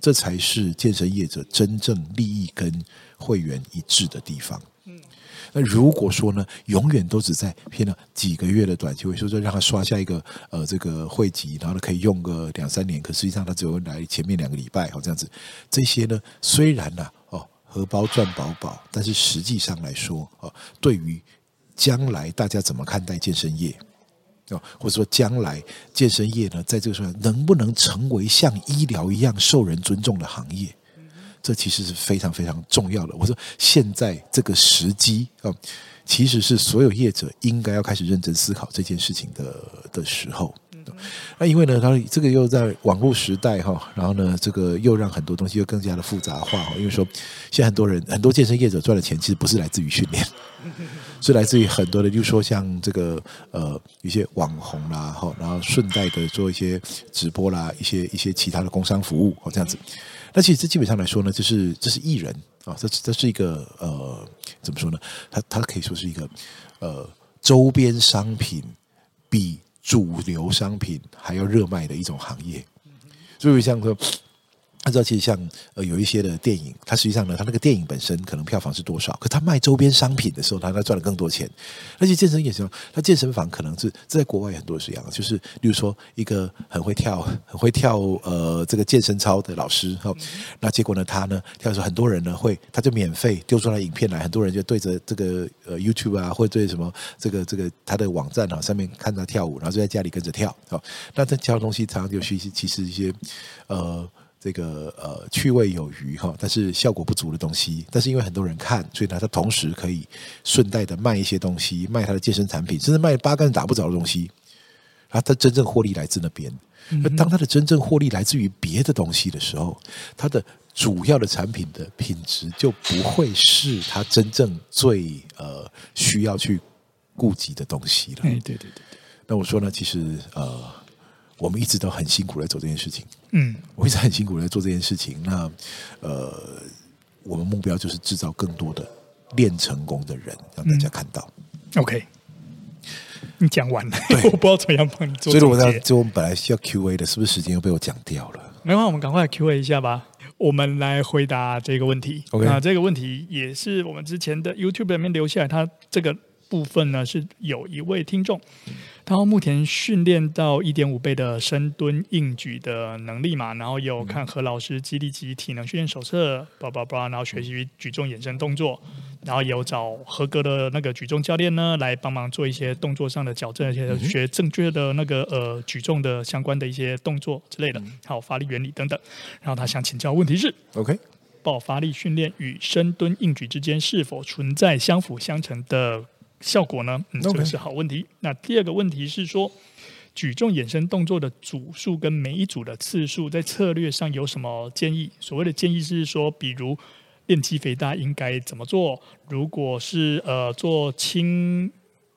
这才是健身业者真正利益跟会员一致的地方。那如果说呢，永远都只在骗了几个月的短期会，所以说让他刷下一个呃这个会籍，然后呢可以用个两三年，可实际上他只有来前面两个礼拜哦这样子。这些呢虽然呢、啊、哦荷包赚饱饱，但是实际上来说哦，对于将来大家怎么看待健身业？哦，或者说将来健身业呢，在这个时候能不能成为像医疗一样受人尊重的行业？这其实是非常非常重要的。我说现在这个时机啊，其实是所有业者应该要开始认真思考这件事情的的时候。那因为呢，它这个又在网络时代哈，然后呢，这个又让很多东西又更加的复杂化。因为说现在很多人很多健身业者赚的钱，其实不是来自于训练。[LAUGHS] 是来自于很多的，就是说像这个呃一些网红啦，哈，然后顺带的做一些直播啦，一些一些其他的工商服务哦，这样子。那其实这基本上来说呢，就是这是艺人啊，这这是一个呃怎么说呢？它它可以说是一个呃周边商品比主流商品还要热卖的一种行业。所以像说。按照其实像呃有一些的电影，它实际上呢，它那个电影本身可能票房是多少，可它卖周边商品的时候，它它赚了更多钱。而且健身也是，它健身房可能是在国外很多是一样，就是例如说一个很会跳、很会跳呃这个健身操的老师哈，那结果呢，他呢跳的时候，很多人呢会他就免费丢出来影片来，很多人就对着这个呃 YouTube 啊，或者对什么这个这个他的网站啊上面看他跳舞，然后就在家里跟着跳。好，那这跳的东西常常就是其实一些呃。这个呃趣味有余哈，但是效果不足的东西，但是因为很多人看，所以呢，他同时可以顺带的卖一些东西，卖他的健身产品，甚至卖八竿子打不着的东西，然后他真正获利来自那边。那当他的真正获利来自于别的东西的时候，他的主要的产品的品质就不会是他真正最呃需要去顾及的东西了。哎，对对对对。那我说呢，其实呃。我们一直都很辛苦来做这件事情，嗯，我一直很辛苦来做这件事情。那呃，我们目标就是制造更多的练成功的人，让大家看到。嗯、OK，你讲完了，[LAUGHS] 我不知道怎么样帮你做。所以我在就我们本来需要 Q&A 的，是不是时间又被我讲掉了？没关系，我们赶快 Q&A 一下吧。我们来回答这个问题。OK，那这个问题也是我们之前的 YouTube 里面留下来，它这个部分呢是有一位听众。他目前训练到一点五倍的深蹲硬举的能力嘛，然后有看何老师肌力级体能训练手册，叭叭叭，然后学习举重衍生动作，然后有找合格的那个举重教练呢来帮忙做一些动作上的矫正，而且学正确的那个呃举重的相关的一些动作之类的，还有发力原理等等。然后他想请教问题是：OK，爆发力训练与深蹲硬举之间是否存在相辅相成的？效果呢？嗯，这个是好问题。那第二个问题是说，举重衍生动作的组数跟每一组的次数，在策略上有什么建议？所谓的建议是说，比如练肌肥大应该怎么做？如果是呃做轻，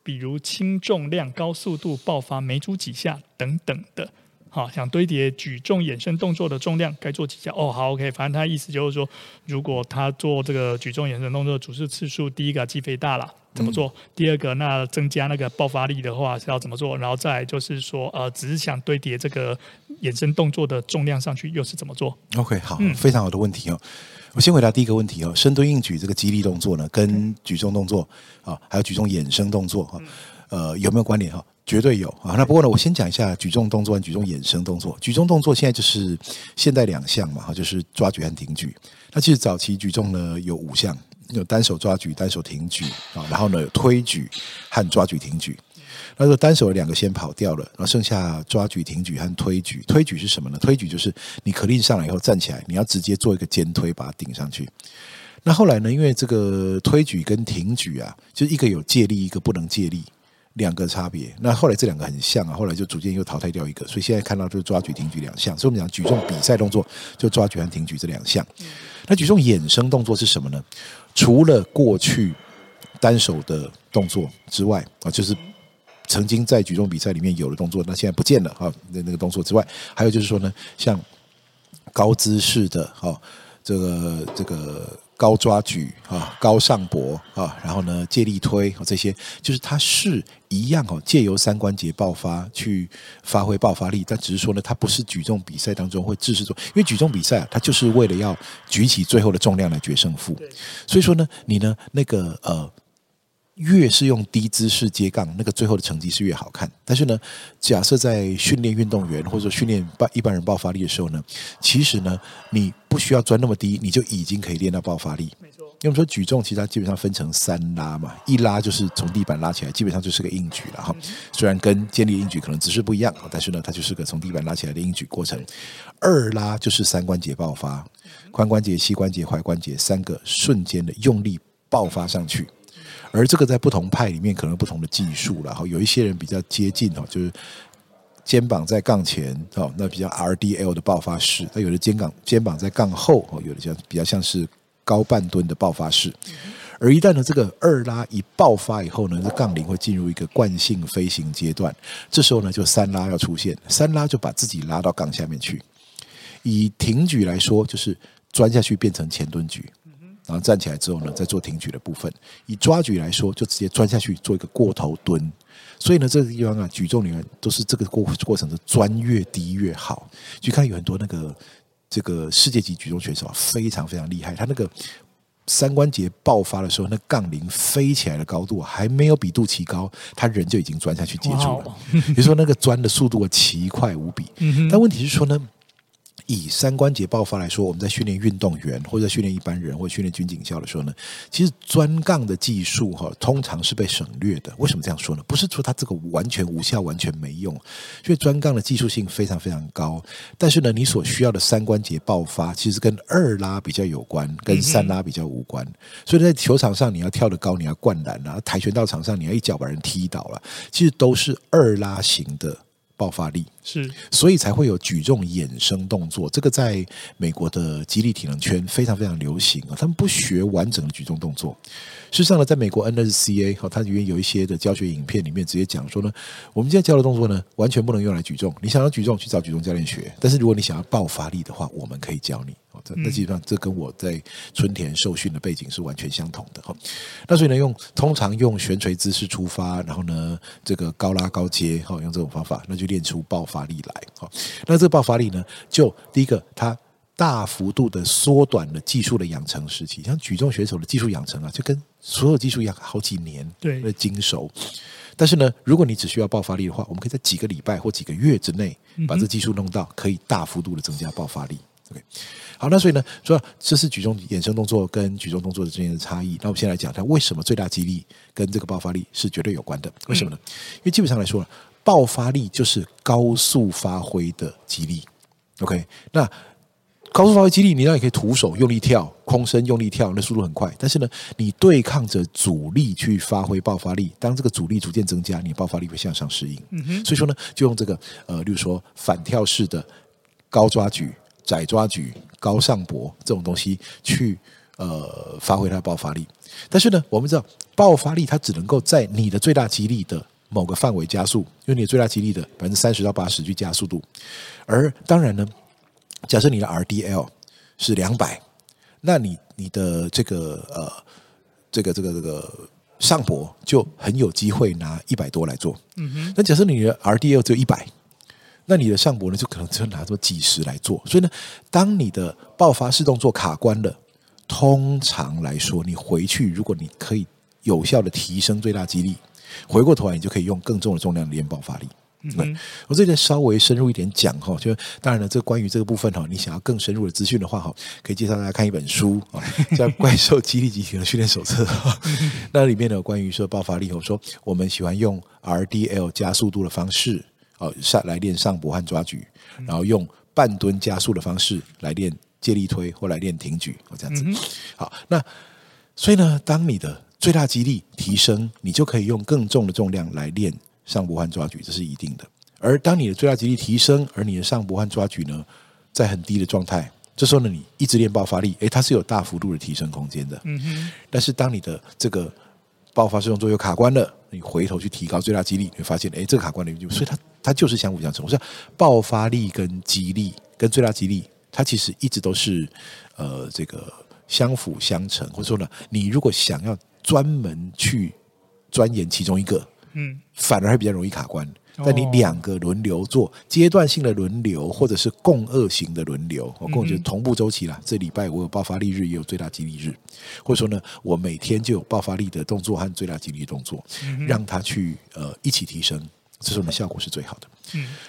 比如轻重量、高速度爆发，每组几下等等的。好，想堆叠举重衍生动作的重量，该做几下？哦，好，OK。反正他意思就是说，如果他做这个举重衍生动作的组数次数，第一个肌肥大了。怎么做？嗯、第二个，那增加那个爆发力的话是要怎么做？然后再就是说，呃，只是想堆叠这个衍生动作的重量上去，又是怎么做？OK，好，嗯、非常好的问题哦。我先回答第一个问题哦，深蹲硬举这个肌力动作呢，跟举重动作啊，还有举重衍生动作哈，呃，有没有关联哈？绝对有啊。那不过呢，我先讲一下举重动作和举重衍生动作。举重动作现在就是现代两项嘛，哈，就是抓举和挺举。那其实早期举重呢有五项。有单手抓举、单手挺举啊，然后呢有推举和抓举挺举。那说单手的两个先跑掉了，然后剩下抓举、挺举和推举。推举是什么呢？推举就是你可令上来以后站起来，你要直接做一个肩推把它顶上去。那后来呢，因为这个推举跟挺举啊，就是一个有借力，一个不能借力，两个差别。那后来这两个很像啊，后来就逐渐又淘汰掉一个，所以现在看到就是抓举、挺举两项。所以我们讲举重比赛动作就抓举和挺举这两项。那举重衍生动作是什么呢？除了过去单手的动作之外啊，就是曾经在举重比赛里面有的动作，那现在不见了啊，那那个动作之外，还有就是说呢，像高姿势的哈，这个这个。高抓举啊，高上搏啊，然后呢，借力推这些，就是它是一样哦，借由三关节爆发去发挥爆发力，但只是说呢，它不是举重比赛当中会制式做，因为举重比赛啊，它就是为了要举起最后的重量来决胜负，所以说呢，你呢那个呃越是用低姿势接杠，那个最后的成绩是越好看。但是呢，假设在训练运动员或者训练一般人爆发力的时候呢，其实呢，你不需要钻那么低，你就已经可以练到爆发力。没错，因为我们说举重其实它基本上分成三拉嘛，一拉就是从地板拉起来，基本上就是个硬举了哈。虽然跟建立硬举可能姿势不一样，但是呢，它就是个从地板拉起来的硬举过程。二拉就是三关节爆发，髋关节、膝关节、踝关节三个瞬间的用力爆发上去。而这个在不同派里面可能不同的技术了哈，有一些人比较接近哦，就是肩膀在杠前哦，那比较 RDL 的爆发式；那有的肩膀肩膀在杠后哦，有的像比较像是高半蹲的爆发式。而一旦呢这个二拉一爆发以后呢，这杠铃会进入一个惯性飞行阶段，这时候呢就三拉要出现，三拉就把自己拉到杠下面去。以挺举来说，就是钻下去变成前蹲举。然后站起来之后呢，再做挺举的部分。以抓举来说，就直接钻下去做一个过头蹲。所以呢，这个地方啊，举重里面都是这个过过程的钻越低越好。去看有很多那个这个世界级举重选手啊，非常非常厉害。他那个三关节爆发的时候，那杠铃飞起来的高度还没有比肚脐高，他人就已经钻下去接住了。[LAUGHS] 比如说那个钻的速度奇快无比。但问题是说呢，以三关节爆发来说，我们在训练运动员或者训练一般人或者训练军警校的时候呢，其实钻杠的技术哈，通常是被省略的。为什么这样说呢？不是说它这个完全无效、完全没用，因为钻杠的技术性非常非常高。但是呢，你所需要的三关节爆发，其实跟二拉比较有关，跟三拉比较无关。所以在球场上，你要跳得高，你要灌篮啊；跆拳道场上，你要一脚把人踢倒了，其实都是二拉型的。爆发力是，所以才会有举重衍生动作。这个在美国的肌力体能圈非常非常流行啊。他们不学完整的举重动作。事实上呢，在美国 NSCA 哈，它里面有一些的教学影片里面直接讲说呢，我们现在教的动作呢，完全不能用来举重。你想要举重，去找举重教练学。但是如果你想要爆发力的话，我们可以教你。那基本上这跟我在春田受训的背景是完全相同的哈。那所以呢，用通常用悬垂姿势出发，然后呢，这个高拉高接哈，用这种方法，那就练出爆发力来哈。那这个爆发力呢，就第一个，它大幅度的缩短了技术的养成时期。像举重选手的技术养成啊，就跟所有技术一样，好几年对的精熟。但是呢，如果你只需要爆发力的话，我们可以在几个礼拜或几个月之内，把这技术弄到可以大幅度的增加爆发力。OK。好，那所以呢，说这是举重衍生动作跟举重动作之间的差异。那我们先来讲它为什么最大肌力跟这个爆发力是绝对有关的？为什么呢？因为基本上来说，爆发力就是高速发挥的肌力。OK，那高速发挥肌力，你当然可以徒手用力跳、空身用力跳，那速度很快。但是呢，你对抗着阻力去发挥爆发力，当这个阻力逐渐增加，你爆发力会向上适应。嗯哼。所以说呢，就用这个呃，例如说反跳式的高抓举。窄抓举、高上博这种东西去呃发挥它的爆发力，但是呢，我们知道爆发力它只能够在你的最大肌力的某个范围加速，用你的最大肌力的百分之三十到八十去加速度。而当然呢，假设你的 RDL 是两百，那你你的这个呃这个这个这个上博就很有机会拿一百多来做。嗯哼。那假设你的 RDL 只有一百。那你的上搏呢，就可能只有拿这么几十来做。所以呢，当你的爆发式动作卡关了，通常来说，你回去如果你可以有效的提升最大肌力，回过头来你就可以用更重的重量练爆发力。嗯，我这里稍微深入一点讲哈，就当然了，这关于这个部分哈，你想要更深入的资讯的话哈，可以介绍大家看一本书啊，[LAUGHS] 叫《怪兽激励集体的训练手册》。那里面呢，有关于说爆发力，我说我们喜欢用 RDL 加速度的方式。哦，上来练上膊和抓举，然后用半蹲加速的方式来练借力推或来练挺举，哦，这样子。好，那所以呢，当你的最大肌力提升，你就可以用更重的重量来练上膊和抓举，这是一定的。而当你的最大肌力提升，而你的上膊和抓举呢，在很低的状态，这时候呢，你一直练爆发力，诶，它是有大幅度的提升空间的。嗯哼。但是当你的这个爆发式动作又卡关了，你回头去提高最大激励，你会发现，哎，这个卡关了，就所以它它就是相辅相成。我说爆发力跟激励跟最大激励，它其实一直都是呃这个相辅相成。或者说呢，你如果想要专门去钻研其中一个，嗯，反而还比较容易卡关。但你两个轮流做，阶段性的轮流，或者是共轭型的轮流，我共就是同步周期啦。这礼拜我有爆发力日，也有最大肌力日，或者说呢，我每天就有爆发力的动作和最大肌力动作，让它去呃一起提升，这是我们效果是最好的。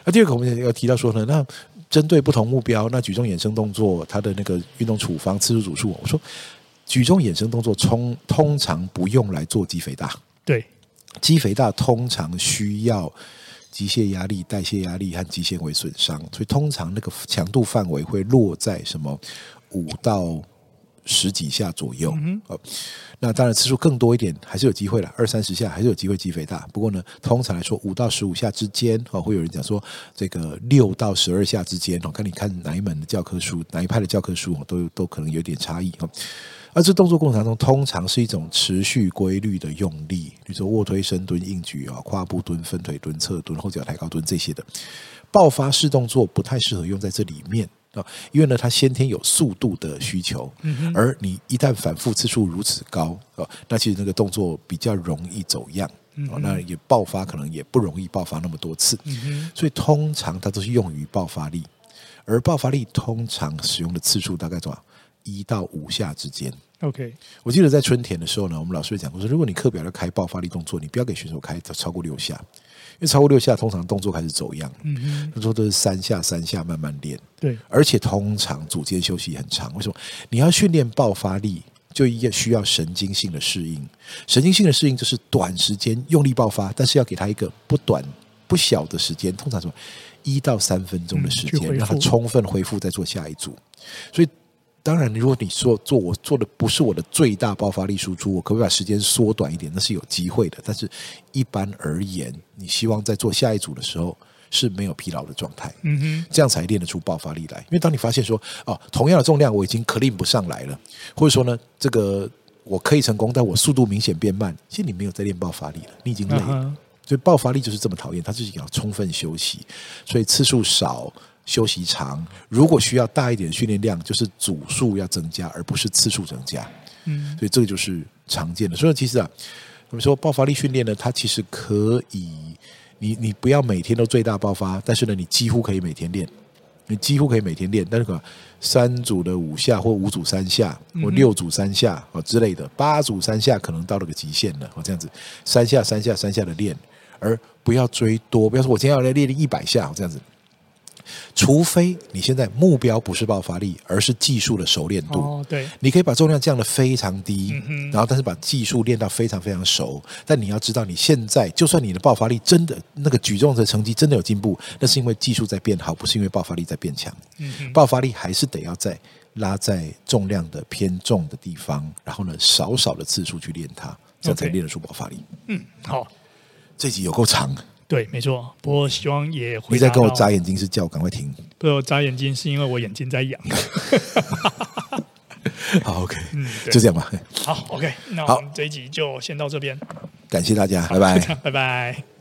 那第二个我们要提到说呢，那针对不同目标，那举重衍生动作它的那个运动处方次数组数，我说。举重衍生动作通通常不用来做肌肥大，对，肌肥大通常需要机械压力、代谢压力和肌纤维损伤，所以通常那个强度范围会落在什么五到十几下左右。嗯那当然次数更多一点还是有机会了，二三十下还是有机会肌肥大。不过呢，通常来说五到十五下之间，哦，会有人讲说这个六到十二下之间，哦，看你看哪一门的教科书，哪一派的教科书，都都可能有点差异，而这动作过程当中，通常是一种持续规律的用力，比如说卧推、深蹲、硬举啊、跨步蹲、分腿蹲、侧蹲、后脚抬高蹲这些的。爆发式动作不太适合用在这里面啊，因为呢，它先天有速度的需求，而你一旦反复次数如此高啊，那其实那个动作比较容易走样啊，那也爆发可能也不容易爆发那么多次，所以通常它都是用于爆发力，而爆发力通常使用的次数大概多少？一到五下之间。OK，我记得在春田的时候呢，我们老师讲过说，如果你课表要开爆发力动作，你不要给选手开超过六下，因为超过六下，通常动作开始走样。嗯嗯，他说都是三下三下慢慢练。对，而且通常组间休息很长。为什么？你要训练爆发力，就要需要神经性的适应。神经性的适应就是短时间用力爆发，但是要给他一个不短不小的时间，通常说一到三分钟的时间，让他充分恢复，再做下一组。所以。当然，如果你说做我做的不是我的最大爆发力输出，我可不可以把时间缩短一点？那是有机会的。但是，一般而言，你希望在做下一组的时候是没有疲劳的状态，嗯哼，这样才练得出爆发力来。因为当你发现说，哦，同样的重量我已经 clean 不上来了，或者说呢，这个我可以成功，但我速度明显变慢，其实你没有在练爆发力了，你已经累了。所以爆发力就是这么讨厌，它就是要充分休息，所以次数少。休息长，如果需要大一点的训练量，就是组数要增加，而不是次数增加。嗯，所以这个就是常见的。所以其实啊，我们说爆发力训练呢，它其实可以，你你不要每天都最大爆发，但是呢，你几乎可以每天练，你几乎可以每天练。但是可三组的五下，或五组三下，或六组三下哦之类的，八组三下可能到了个极限了。哦，这样子三下三下三下的练，而不要追多。不要说我今天要来练练一百下，这样子。除非你现在目标不是爆发力，而是技术的熟练度。哦，对，你可以把重量降得非常低，然后但是把技术练到非常非常熟。但你要知道，你现在就算你的爆发力真的那个举重的成绩真的有进步，那是因为技术在变好，不是因为爆发力在变强。嗯爆发力还是得要在拉在重量的偏重的地方，然后呢，少少的次数去练它，这样才练得出爆发力。嗯，好，这集有够长。对，没错。不过希望也会。你在跟我眨眼睛，是叫我赶快停？不，我眨眼睛是因为我眼睛在痒。[LAUGHS] 好，OK，嗯，就这样吧。好，OK，那我们这一集就先到这边。感谢大家，拜拜，[LAUGHS] 拜拜。